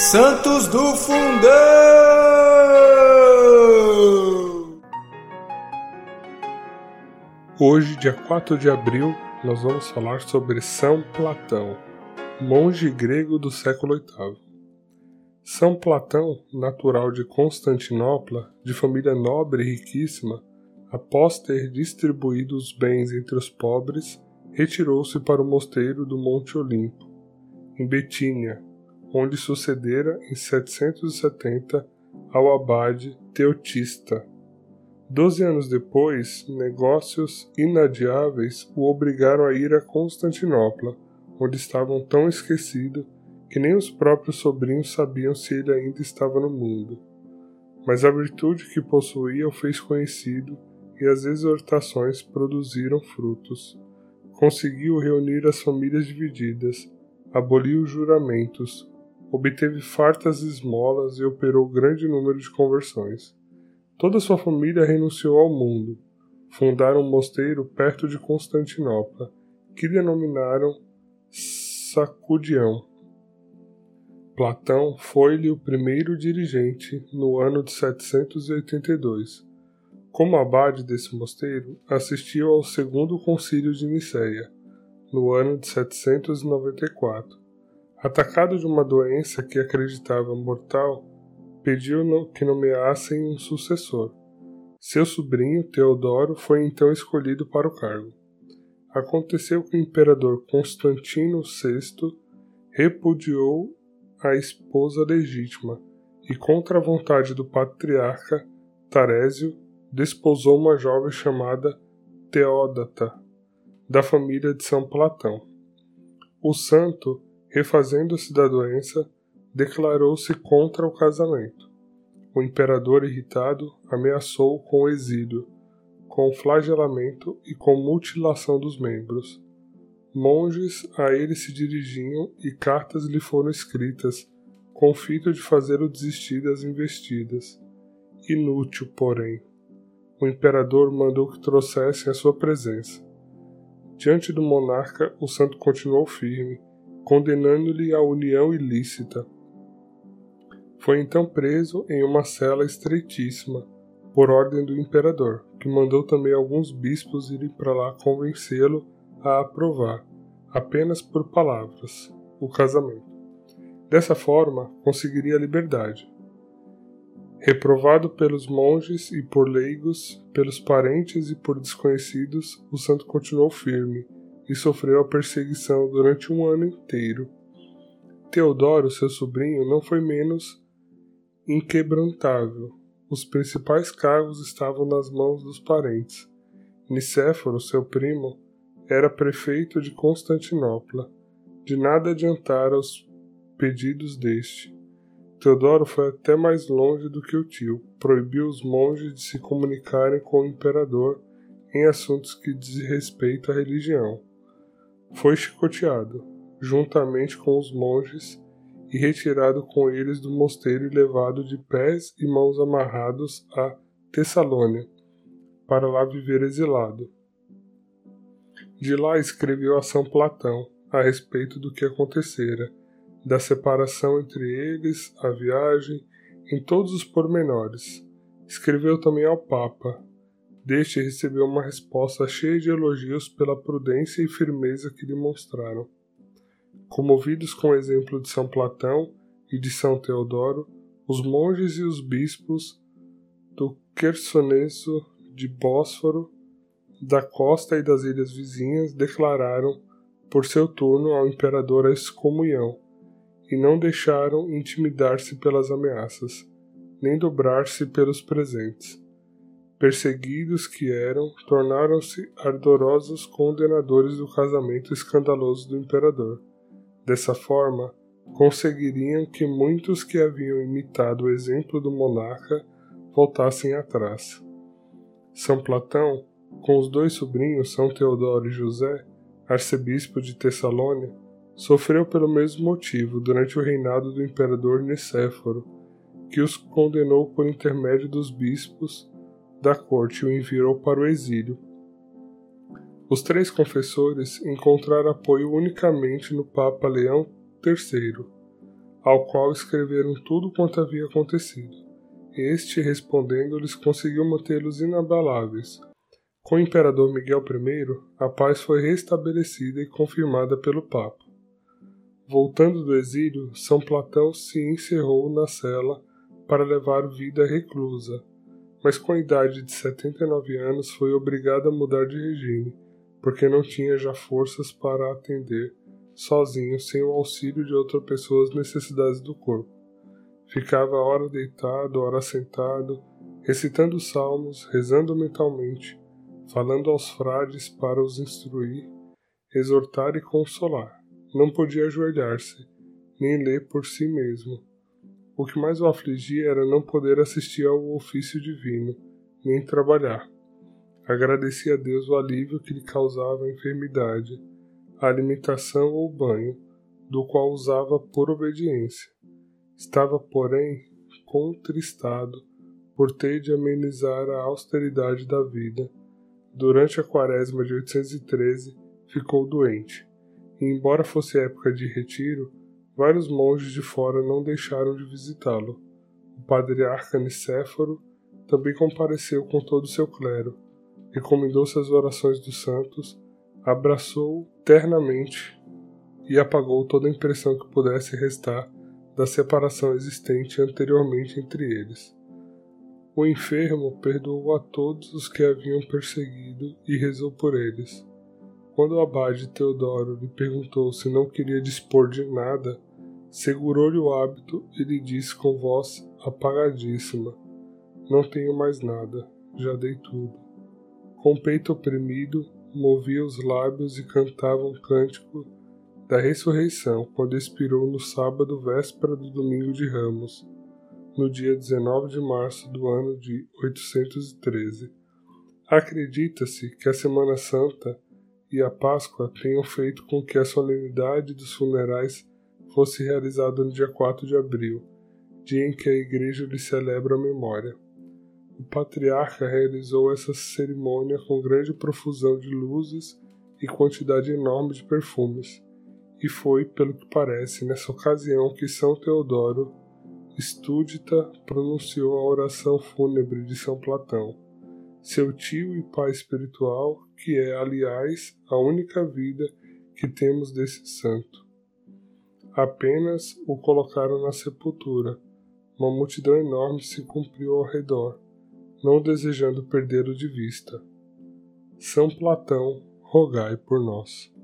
Santos do Fundão! Hoje, dia 4 de abril, nós vamos falar sobre São Platão, monge grego do século VIII. São Platão, natural de Constantinopla, de família nobre e riquíssima, após ter distribuído os bens entre os pobres, retirou-se para o mosteiro do Monte Olimpo, em Betínia, onde sucedera em 770 ao abade Teotista. Doze anos depois, negócios inadiáveis o obrigaram a ir a Constantinopla, onde estavam tão esquecido que nem os próprios sobrinhos sabiam se ele ainda estava no mundo. Mas a virtude que possuía o fez conhecido e as exortações produziram frutos. Conseguiu reunir as famílias divididas, aboliu os juramentos, obteve fartas esmolas e operou grande número de conversões. Toda sua família renunciou ao mundo. Fundaram um mosteiro perto de Constantinopla, que denominaram Sacudião. Platão foi-lhe o primeiro dirigente no ano de 782. Como abade desse mosteiro, assistiu ao segundo concílio de Nicéia, no ano de 794 Atacado de uma doença que acreditava mortal, pediu que nomeassem um sucessor. Seu sobrinho, Teodoro, foi então escolhido para o cargo. Aconteceu que o imperador Constantino VI repudiou a esposa legítima e, contra a vontade do patriarca Tarésio, desposou uma jovem chamada Teódata, da família de São Platão. O santo refazendo-se da doença, declarou-se contra o casamento. O imperador, irritado, ameaçou com o exílio, com flagelamento e com mutilação dos membros. Monges a ele se dirigiam e cartas lhe foram escritas, com fito de fazê-lo desistir das investidas. Inútil, porém. O imperador mandou que trouxessem a sua presença. Diante do monarca, o santo continuou firme, condenando-lhe a união ilícita. Foi então preso em uma cela estreitíssima, por ordem do imperador, que mandou também alguns bispos irem para lá convencê-lo a aprovar, apenas por palavras, o casamento. Dessa forma, conseguiria a liberdade. Reprovado pelos monges e por leigos, pelos parentes e por desconhecidos, o santo continuou firme e sofreu a perseguição durante um ano inteiro. Teodoro, seu sobrinho, não foi menos inquebrantável. Os principais cargos estavam nas mãos dos parentes. Nicéforo, seu primo, era prefeito de Constantinopla. De nada adiantara os pedidos deste. Teodoro foi até mais longe do que o tio, proibiu os monges de se comunicarem com o imperador em assuntos que dizem respeito à religião. Foi chicoteado, juntamente com os monges, e retirado com eles do mosteiro e levado de pés e mãos amarrados a Tessalônia, para lá viver exilado. De lá escreveu a São Platão a respeito do que acontecera, da separação entre eles, a viagem, em todos os pormenores. Escreveu também ao Papa, deste recebeu uma resposta cheia de elogios pela prudência e firmeza que lhe mostraram. Comovidos com o exemplo de São Platão e de São Teodoro, os monges e os bispos do Quersoneso de Bósforo, da costa e das ilhas vizinhas declararam, por seu turno, ao imperador a excomunhão, e não deixaram intimidar-se pelas ameaças, nem dobrar-se pelos presentes perseguidos que eram, tornaram-se ardorosos condenadores do casamento escandaloso do imperador. Dessa forma, conseguiriam que muitos que haviam imitado o exemplo do monarca voltassem atrás. São Platão, com os dois sobrinhos São Teodoro e José, arcebispo de Tessalônia, sofreu pelo mesmo motivo durante o reinado do imperador Nicéforo, que os condenou por intermédio dos bispos da corte o enviou para o exílio. Os três confessores encontraram apoio unicamente no Papa Leão III. ao qual escreveram tudo quanto havia acontecido. Este, respondendo-lhes, conseguiu mantê-los inabaláveis. Com o imperador Miguel I, a paz foi restabelecida e confirmada pelo Papa. Voltando do exílio, São Platão se encerrou na cela para levar vida reclusa, mas com a idade de 79 anos foi obrigado a mudar de regime, porque não tinha já forças para atender sozinho, sem o auxílio de outra pessoa as necessidades do corpo. Ficava ora deitado, ora sentado, recitando salmos, rezando mentalmente, falando aos frades para os instruir, exortar e consolar não podia ajoelhar-se, nem ler por si mesmo. O que mais o afligia era não poder assistir ao ofício divino, nem trabalhar. Agradecia a Deus o alívio que lhe causava a enfermidade, a alimentação ou o banho, do qual usava por obediência. Estava, porém, contristado por ter de amenizar a austeridade da vida. Durante a quaresma de 813, ficou doente e, embora fosse época de retiro, vários monges de fora não deixaram de visitá-lo. O patriarca Nicéforo também compareceu com todo o seu clero, recomendou-se às orações dos santos, abraçou ternamente e apagou toda a impressão que pudesse restar da separação existente anteriormente entre eles. O enfermo perdoou a todos os que haviam perseguido e rezou por eles. Quando o abade Teodoro lhe perguntou se não queria dispor de nada, segurou-lhe o hábito e lhe disse com voz apagadíssima: Não tenho mais nada, já dei tudo. Com o peito oprimido, movia os lábios e cantava um cântico da ressurreição quando expirou no sábado véspera do domingo de Ramos, no dia 19 de março do ano de 813. Acredita-se que a Semana Santa e a Páscoa tenham feito com que a solenidade dos funerais fosse realizada no dia 4 de abril, dia em que a Igreja lhe celebra a memória. O patriarca realizou essa cerimônia com grande profusão de luzes e quantidade enorme de perfumes, e foi, pelo que parece, nessa ocasião que São Teodoro Estúdita pronunciou a oração fúnebre de São Platão seu tio e pai espiritual, que é, aliás, a única vida que temos desse santo. Apenas o colocaram na sepultura. Uma multidão enorme se cumpriu ao redor, não desejando perdê-lo de vista. São Platão, rogai por nós.